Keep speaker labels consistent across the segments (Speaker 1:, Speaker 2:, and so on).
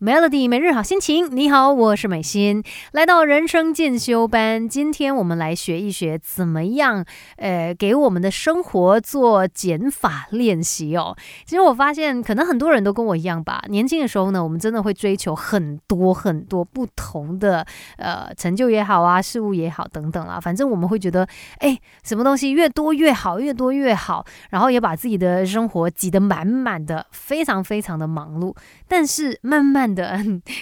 Speaker 1: Melody 每日好心情，你好，我是美心，来到人生进修班。今天我们来学一学怎么样，呃，给我们的生活做减法练习哦。其实我发现，可能很多人都跟我一样吧。年轻的时候呢，我们真的会追求很多很多不同的呃成就也好啊，事物也好等等啦。反正我们会觉得，哎，什么东西越多越好，越多越好，然后也把自己的生活挤得满满的，非常非常的忙碌。但是慢慢。的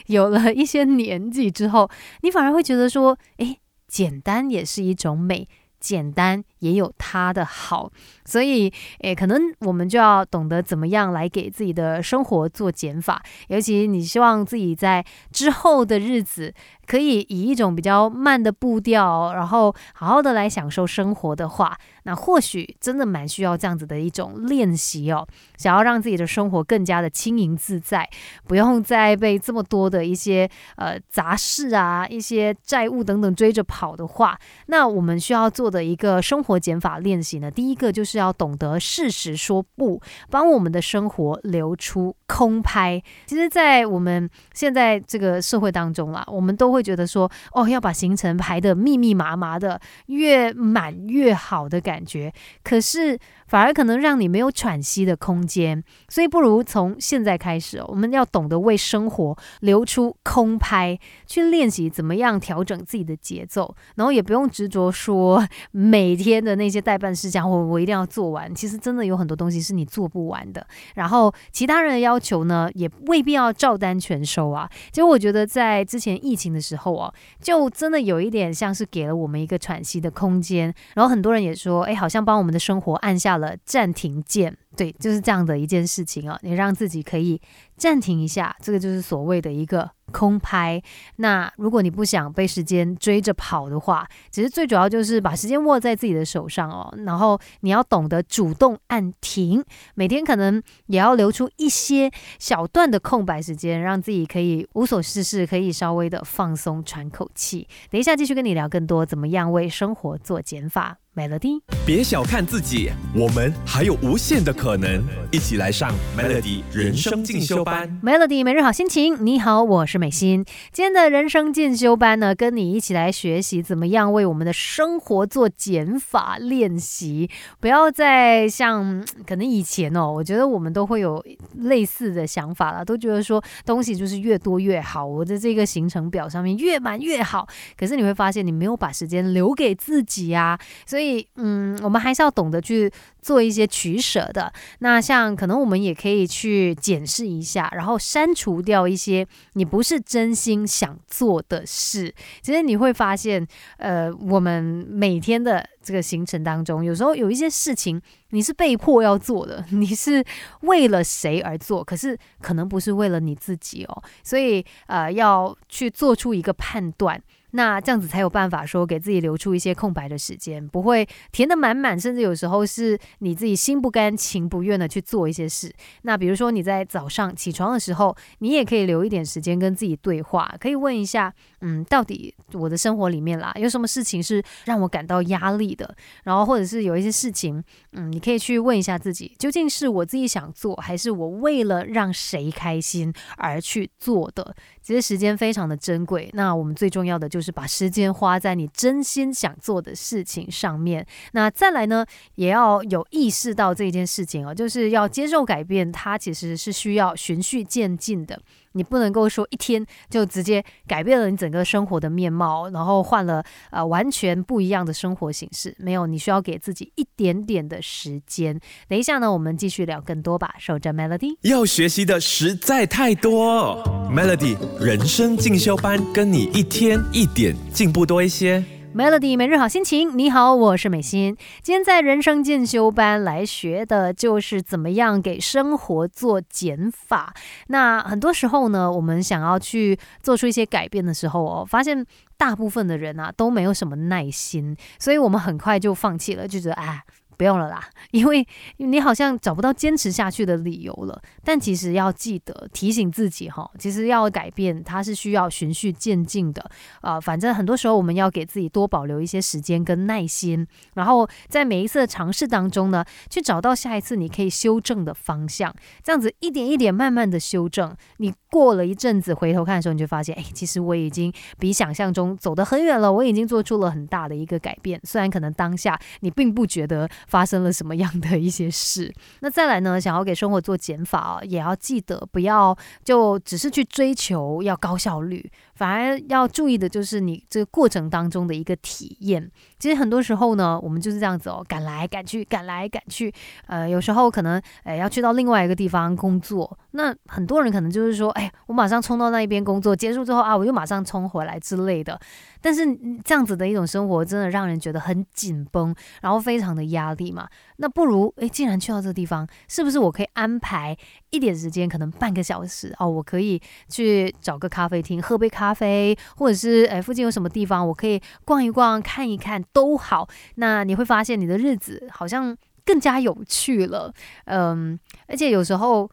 Speaker 1: 有了一些年纪之后，你反而会觉得说，诶，简单也是一种美，简单也有它的好，所以，诶，可能我们就要懂得怎么样来给自己的生活做减法，尤其你希望自己在之后的日子。可以以一种比较慢的步调，然后好好的来享受生活的话，那或许真的蛮需要这样子的一种练习哦。想要让自己的生活更加的轻盈自在，不用再被这么多的一些呃杂事啊、一些债务等等追着跑的话，那我们需要做的一个生活减法练习呢，第一个就是要懂得适时说不，帮我们的生活留出空拍。其实，在我们现在这个社会当中啦，我们都会觉得说，哦，要把行程排得密密麻麻的，越满越好的感感觉。可是。反而可能让你没有喘息的空间，所以不如从现在开始，我们要懂得为生活留出空拍，去练习怎么样调整自己的节奏，然后也不用执着说每天的那些代办事项，我我一定要做完。其实真的有很多东西是你做不完的，然后其他人的要求呢，也未必要照单全收啊。其实我觉得在之前疫情的时候哦，就真的有一点像是给了我们一个喘息的空间，然后很多人也说，哎，好像帮我们的生活按下。了暂停键，对，就是这样的一件事情啊。你让自己可以暂停一下，这个就是所谓的一个空拍。那如果你不想被时间追着跑的话，其实最主要就是把时间握在自己的手上哦。然后你要懂得主动按停，每天可能也要留出一些小段的空白时间，让自己可以无所事事，可以稍微的放松喘口气。等一下继续跟你聊更多，怎么样为生活做减法。Melody，
Speaker 2: 别小看自己，我们还有无限的可可能。一起来上 Melody 人生进修班。
Speaker 1: Melody 每日好心情，你好，我是美心。今天的人生进修班呢，跟你一起来学习怎么样为我们的生活做减法练习。不要再像可能以前哦，我觉得我们都会有类似的想法了，都觉得说东西就是越多越好，我的这个行程表上面越满越好。可是你会发现，你没有把时间留给自己啊，所以，嗯，我们还是要懂得去做一些取舍的。那像可能我们也可以去检视一下，然后删除掉一些你不是真心想做的事。其实你会发现，呃，我们每天的这个行程当中，有时候有一些事情你是被迫要做的，你是为了谁而做，可是可能不是为了你自己哦。所以，呃，要去做出一个判断。那这样子才有办法说给自己留出一些空白的时间，不会填得满满，甚至有时候是你自己心不甘情不愿的去做一些事。那比如说你在早上起床的时候，你也可以留一点时间跟自己对话，可以问一下，嗯，到底我的生活里面啦，有什么事情是让我感到压力的？然后或者是有一些事情，嗯，你可以去问一下自己，究竟是我自己想做，还是我为了让谁开心而去做的？其实时间非常的珍贵，那我们最重要的就是。是把时间花在你真心想做的事情上面。那再来呢，也要有意识到这件事情哦，就是要接受改变，它其实是需要循序渐进的。你不能够说一天就直接改变了你整个生活的面貌，然后换了呃完全不一样的生活形式。没有，你需要给自己一点点的时间。等一下呢，我们继续聊更多吧。守着 Melody，
Speaker 2: 要学习的实在太多。Melody 人生进修班，跟你一天一点进步多一些。
Speaker 1: Melody 每日好心情，你好，我是美心。今天在人生进修班来学的就是怎么样给生活做减法。那很多时候呢，我们想要去做出一些改变的时候哦，发现大部分的人啊都没有什么耐心，所以我们很快就放弃了，就觉得哎。不用了啦，因为你好像找不到坚持下去的理由了。但其实要记得提醒自己哈，其实要改变它是需要循序渐进的啊。反正很多时候我们要给自己多保留一些时间跟耐心，然后在每一次的尝试当中呢，去找到下一次你可以修正的方向。这样子一点一点慢慢的修正，你过了一阵子回头看的时候，你就发现，哎，其实我已经比想象中走得很远了，我已经做出了很大的一个改变。虽然可能当下你并不觉得。发生了什么样的一些事？那再来呢？想要给生活做减法，也要记得不要就只是去追求要高效率，反而要注意的就是你这个过程当中的一个体验。其实很多时候呢，我们就是这样子哦，赶来赶去，赶来赶去。呃，有时候可能呃要去到另外一个地方工作，那很多人可能就是说，哎，我马上冲到那一边工作，结束之后啊，我就马上冲回来之类的。但是这样子的一种生活，真的让人觉得很紧绷，然后非常的压力嘛。那不如，诶，既然去到这个地方，是不是我可以安排一点时间，可能半个小时哦，我可以去找个咖啡厅喝杯咖咖啡，或者是诶附近有什么地方我可以逛一逛、看一看都好。那你会发现你的日子好像更加有趣了，嗯，而且有时候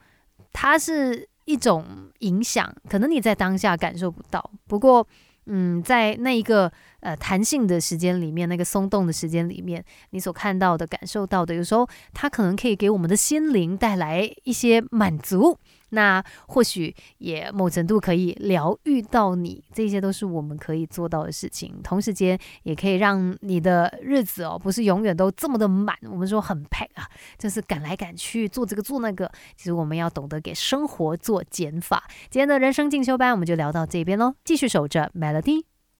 Speaker 1: 它是一种影响，可能你在当下感受不到，不过。嗯，在那一个呃弹性的时间里面，那个松动的时间里面，你所看到的、感受到的，有时候它可能可以给我们的心灵带来一些满足。那或许也某程度可以疗愈到你，这些都是我们可以做到的事情。同时间也可以让你的日子哦，不是永远都这么的满。我们说很 p 啊，就是赶来赶去做这个做那个。其实我们要懂得给生活做减法。今天的人生进修班我们就聊到这边喽，继续守着 Melody。